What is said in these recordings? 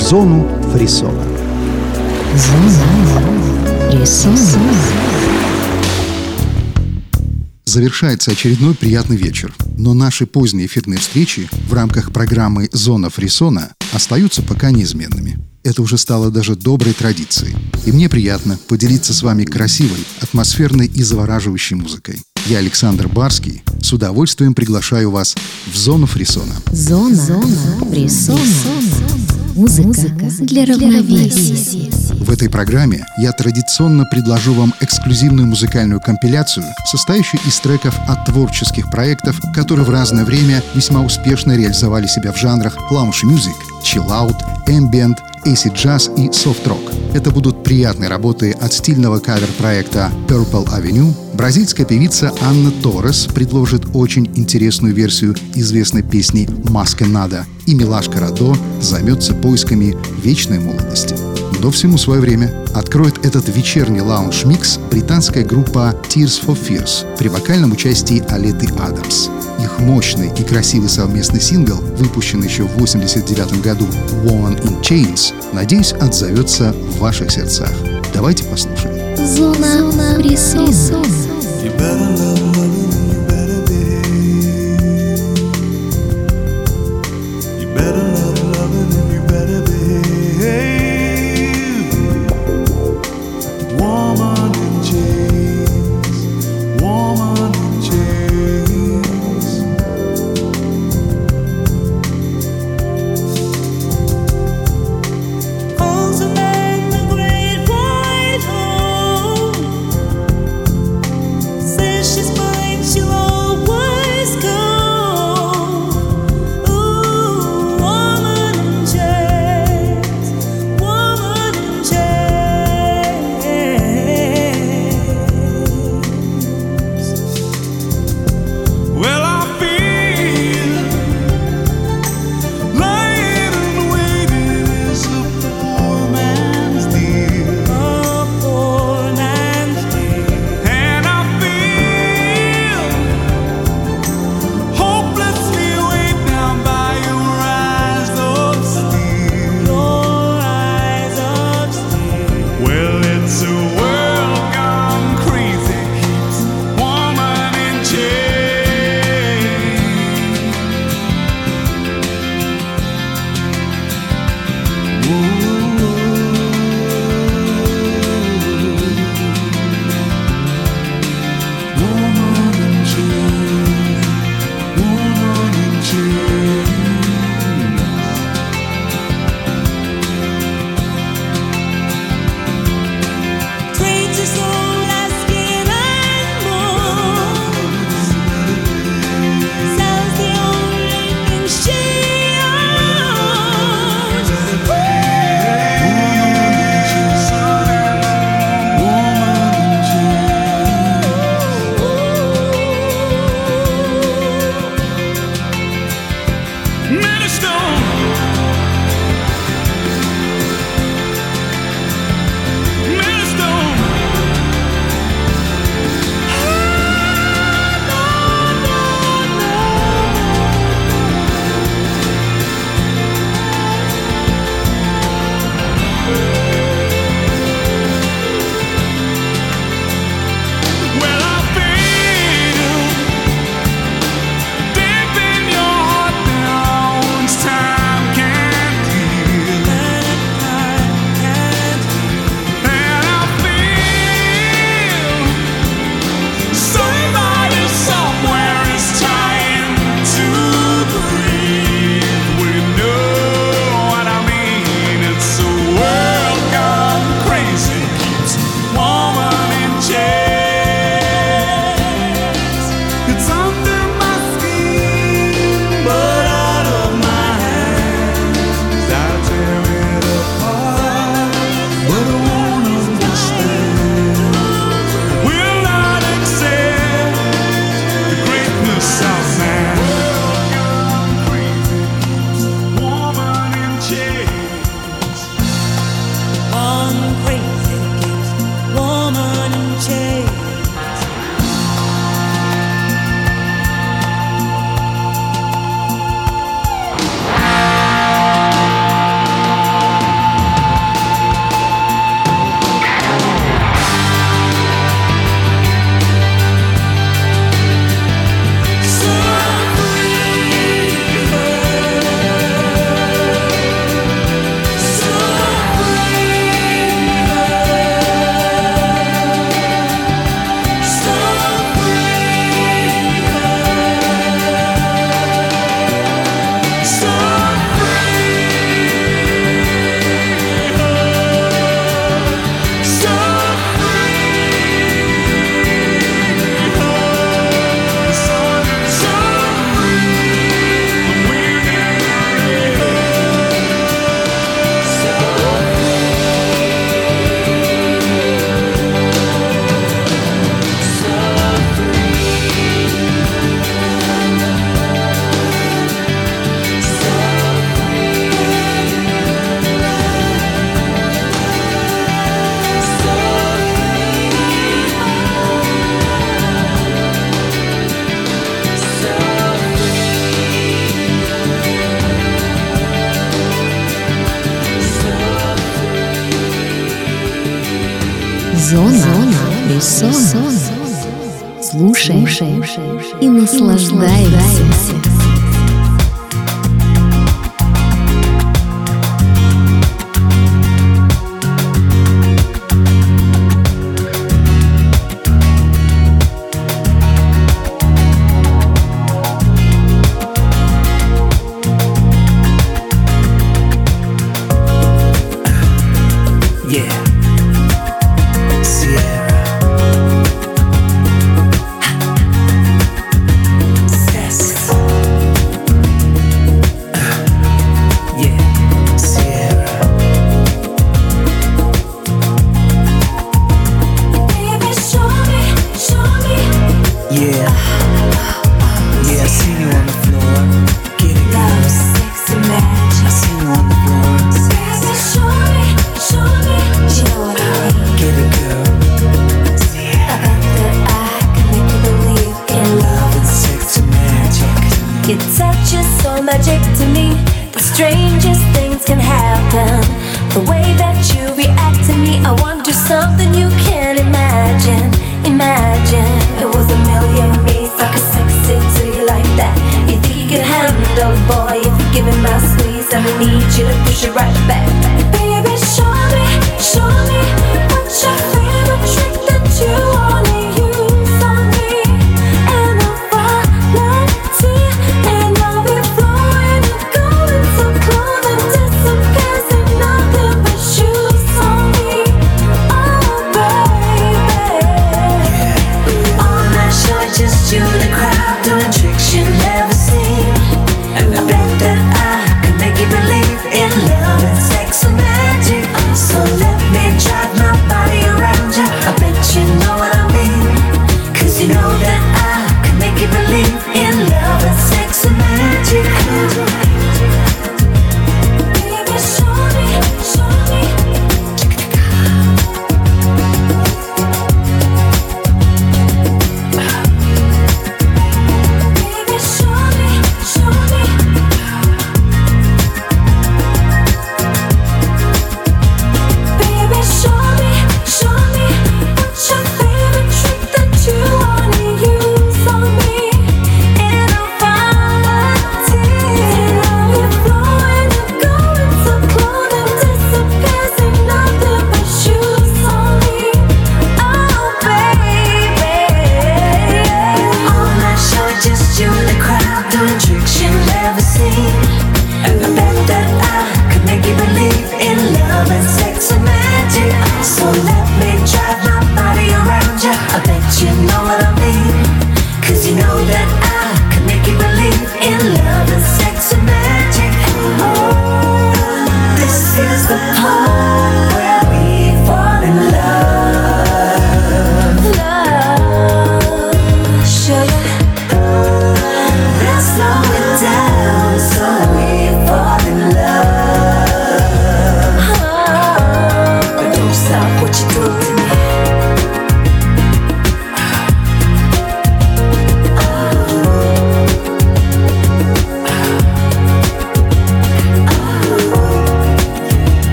в зону фрисона. Зона фрисона. Завершается очередной приятный вечер, но наши поздние эфирные встречи в рамках программы «Зона фрисона» остаются пока неизменными. Это уже стало даже доброй традицией. И мне приятно поделиться с вами красивой, атмосферной и завораживающей музыкой. Я Александр Барский. С удовольствием приглашаю вас в зону фрисона. Зона, Зона фрисона. Музыка, Музыка для равновесия. В этой программе я традиционно предложу вам эксклюзивную музыкальную компиляцию, состоящую из треков от творческих проектов, которые в разное время весьма успешно реализовали себя в жанрах lounge music, chill out, ambient, acid jazz и soft rock. Это будут приятные работы от стильного кавер-проекта Purple Avenue. Бразильская певица Анна Торрес предложит очень интересную версию известной песни «Mas Que Nada», и Милашка Радо займется поисками вечной молодости. Но всему свое время откроет этот вечерний лаунж-микс британская группа Tears for Fears при вокальном участии Олеты Адамс. Их мощный и красивый совместный сингл, выпущенный еще в 1989 году «Woman in Chains», надеюсь, отзовется в ваших сердцах. Давайте послушаем. Зона фрисона. You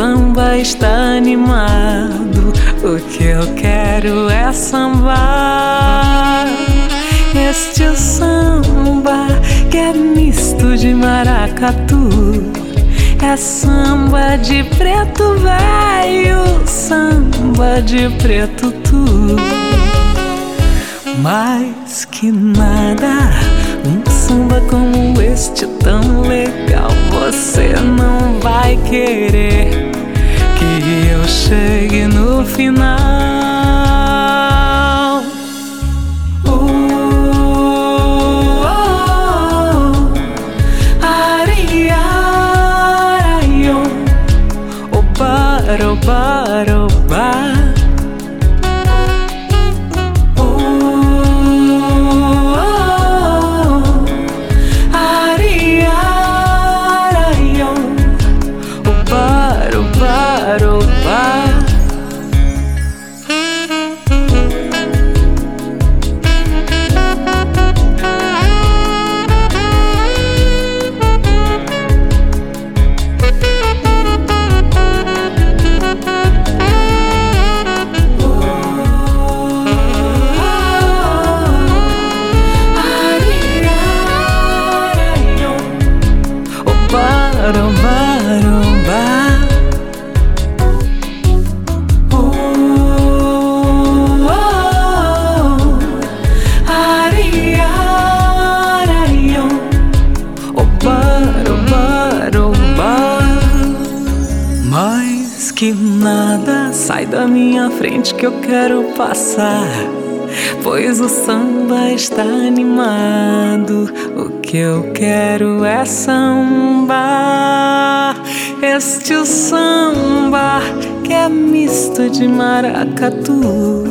samba está animado. O que eu quero é sambar. Este samba que é misto de maracatu. É samba de preto velho, samba de preto tu. Mais que nada, um samba como este tão legal, você não vai querer que eu chegue no final. Que eu quero passar. Pois o samba está animado. O que eu quero é samba. Este samba que é misto de maracatu.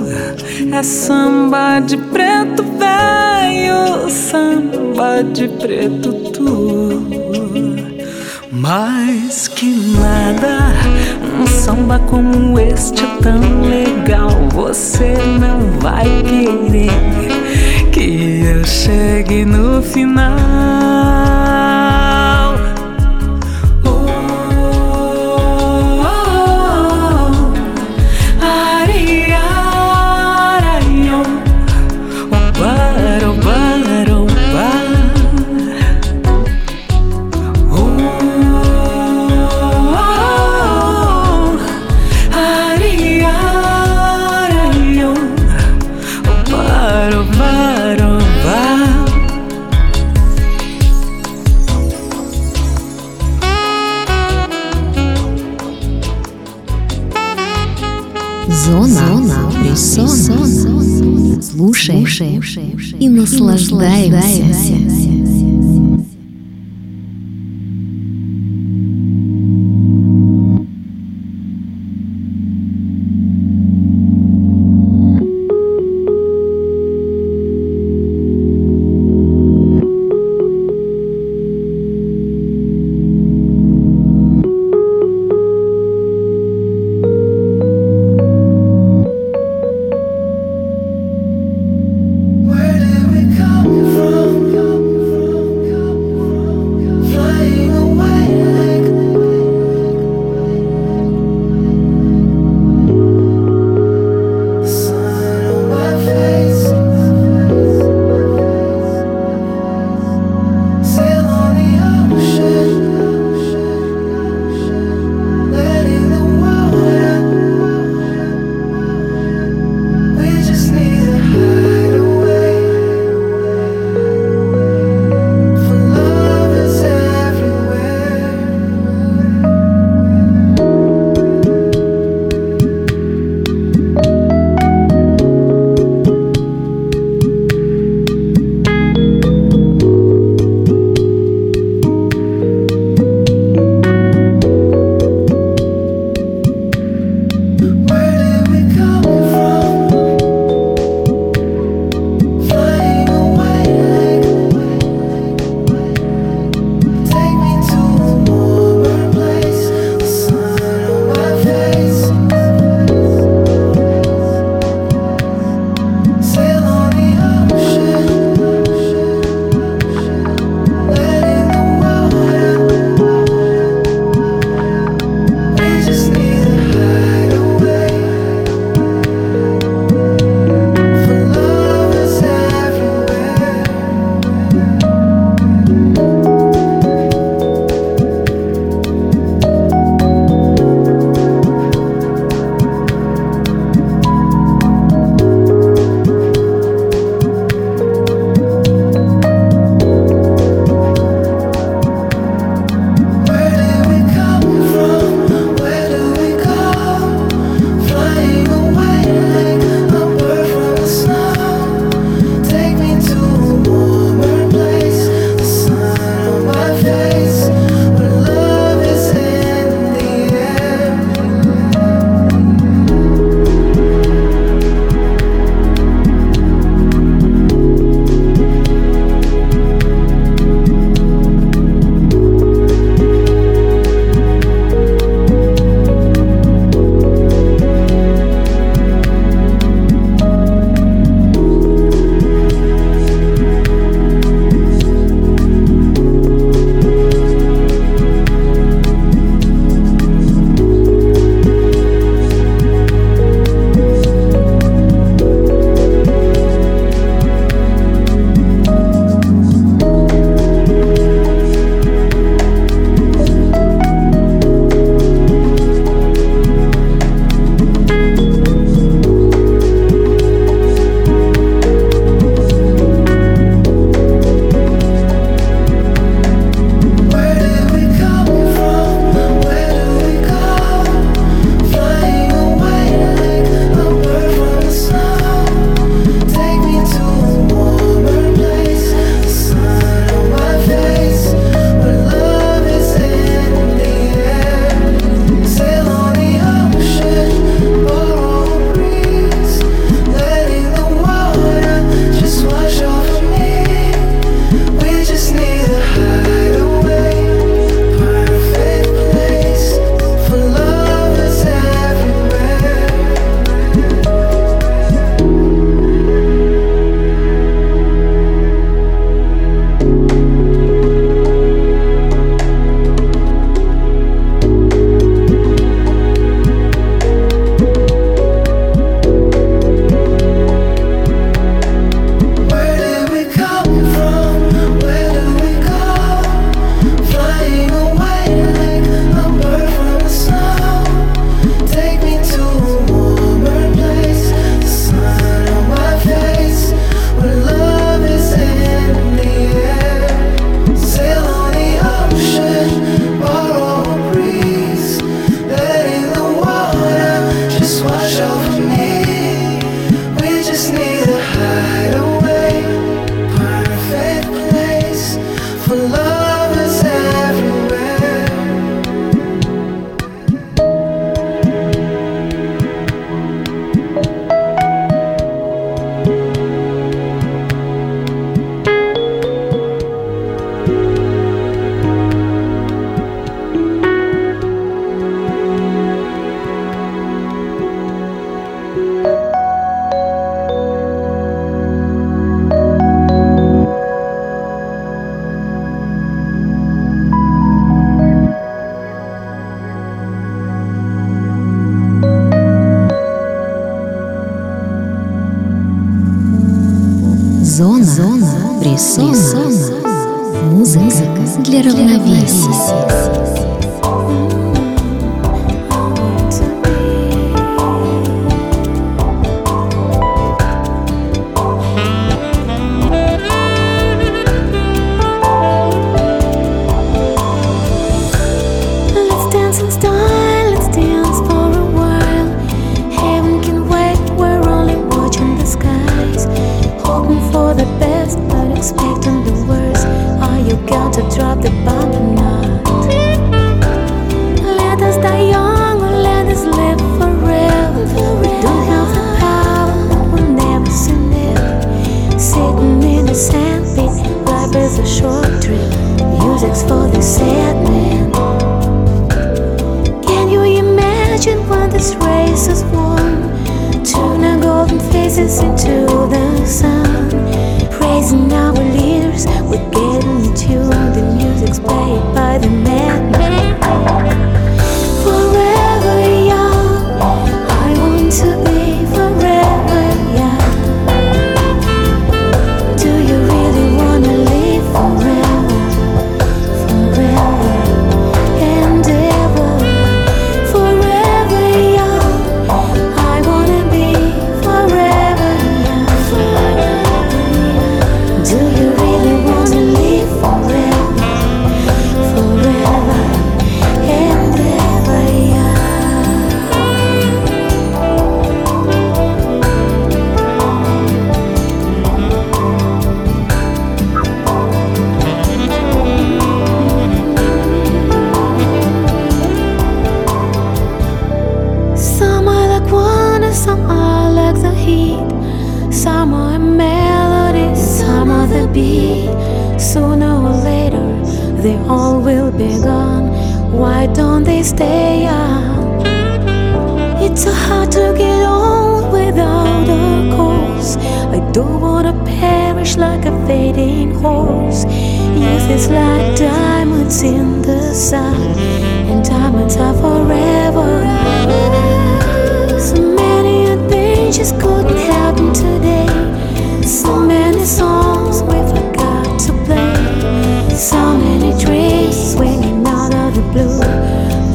É samba de preto velho, samba de preto tu. Mais que nada, samba como este tão legal, você não vai querer que eu chegue no final. Слушай, и наслаждаемся.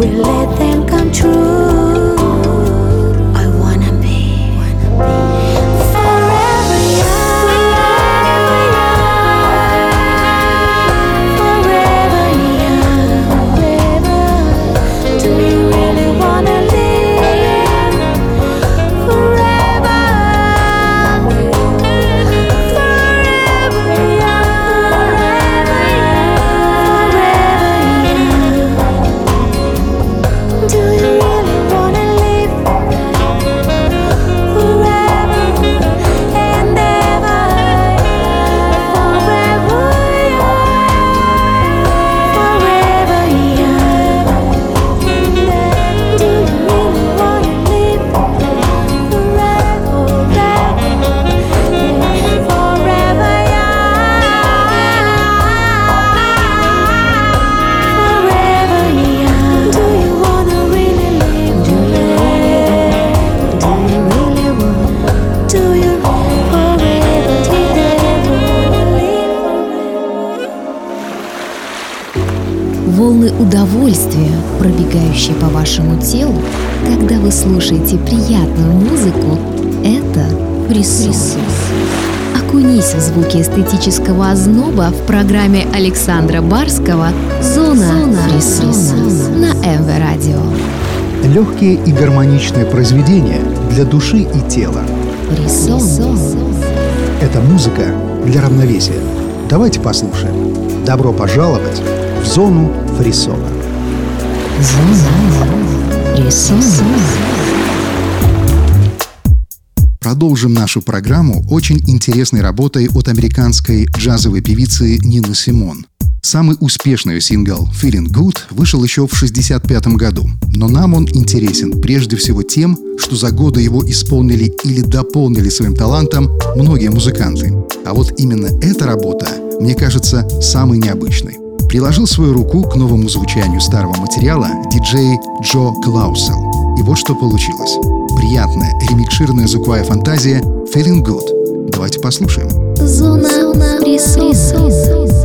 we let them звуки эстетического озноба в программе Александра Барского «Зона, Зона фрисона» на МВ Радио. Легкие и гармоничные произведения для души и тела. Фрисон. Это музыка для равновесия. Давайте послушаем. Добро пожаловать в зону фрисона. Зона фрисона. Продолжим нашу программу очень интересной работой от американской джазовой певицы Нины Симон. Самый успешный сингл «Feeling Good» вышел еще в 1965 году, но нам он интересен прежде всего тем, что за годы его исполнили или дополнили своим талантом многие музыканты. А вот именно эта работа, мне кажется, самой необычной. Приложил свою руку к новому звучанию старого материала диджей Джо Клаусел. И вот что получилось приятная, ремикширная звуковая фантазия «Feeling Good». Давайте послушаем. Зона, Зона. Рисун. Рисун.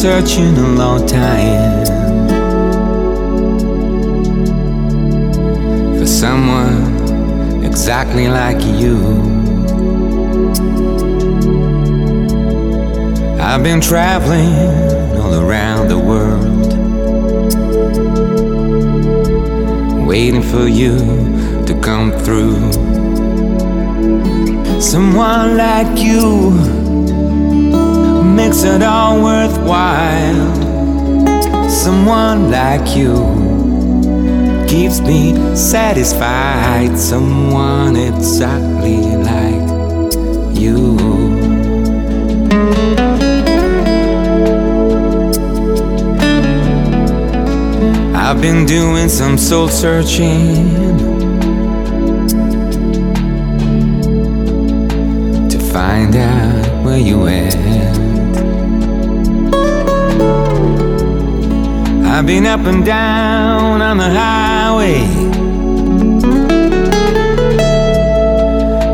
searching a long time for someone exactly like you. I've been traveling leaves me satisfied. Someone exactly like you. I've been doing some soul searching. to find out where you are. I've been up and down on the highway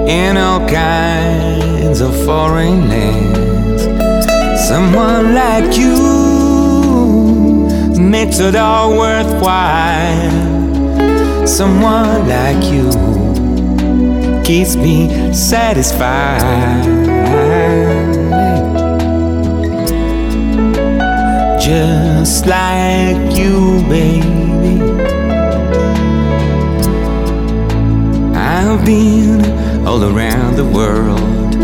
in all kinds of foreign lands. Someone like you makes it all worthwhile. Someone like you keeps me satisfied. Just like you, baby. I've been all around the world,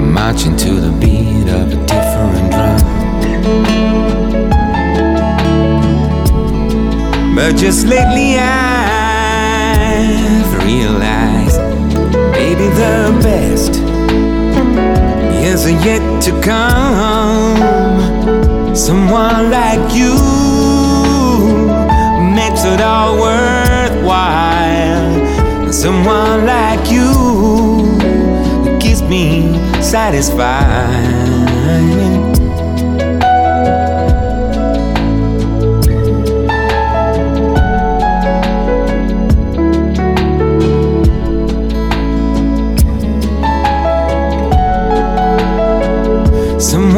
marching to the beat of a different drum. But just lately I've realized, baby, the best is yet to come. Someone like you makes it all worthwhile. Someone like you keeps me satisfied.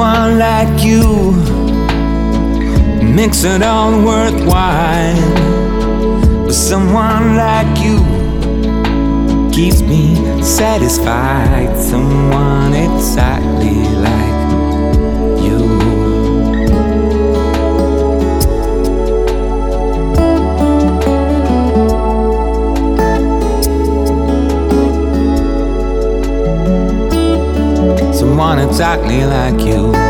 Someone like you makes it all worthwhile. But someone like you keeps me satisfied. Someone exactly like exactly like you.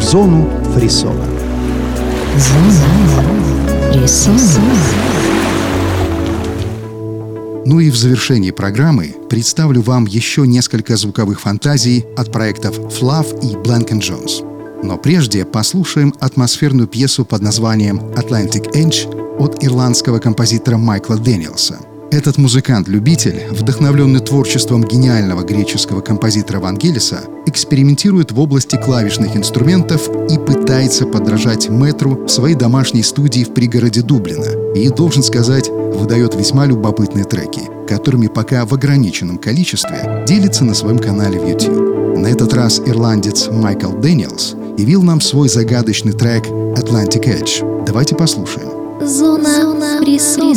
в зону фрисона. Ну и в завершении программы представлю вам еще несколько звуковых фантазий от проектов Fluff и Blank Jones. Но прежде послушаем атмосферную пьесу под названием «Atlantic Edge» от ирландского композитора Майкла Дэниелса. Этот музыкант-любитель, вдохновленный творчеством гениального греческого композитора Вангелиса, экспериментирует в области клавишных инструментов и пытается подражать метру в своей домашней студии в пригороде Дублина. И, должен сказать, выдает весьма любопытные треки, которыми пока в ограниченном количестве делится на своем канале в YouTube. На этот раз ирландец Майкл Дэниелс явил нам свой загадочный трек «Atlantic Edge». Давайте послушаем. Zona, Zona Frisson.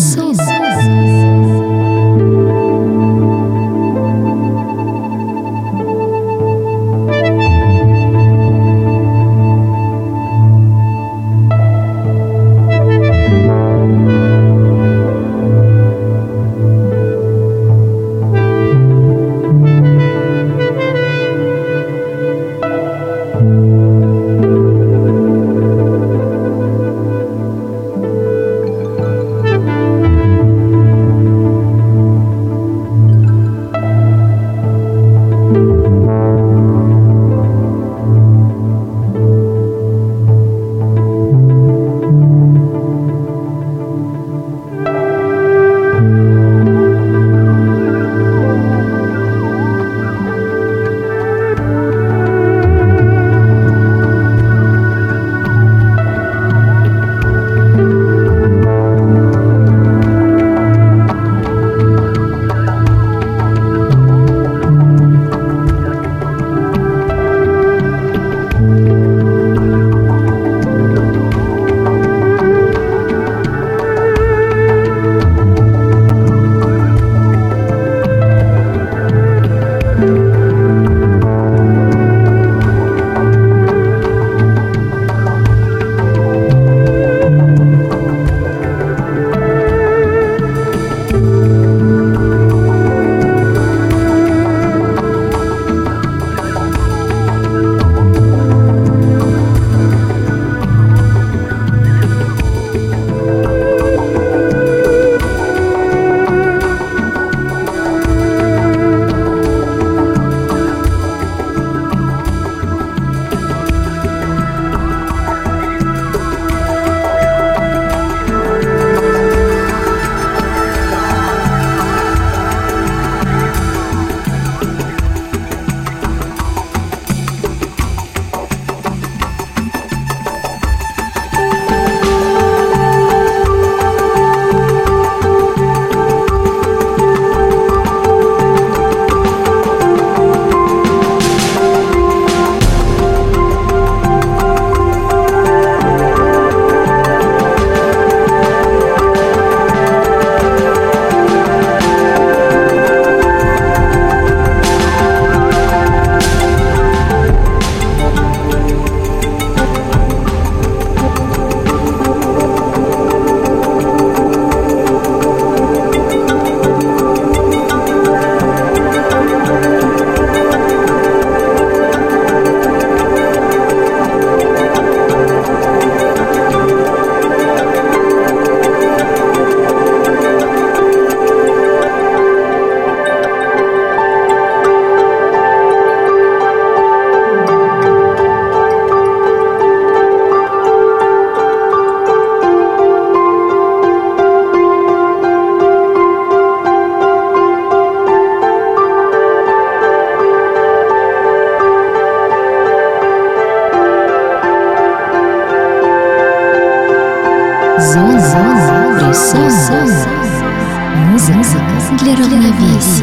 Для равновесия.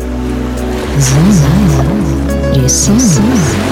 你送我。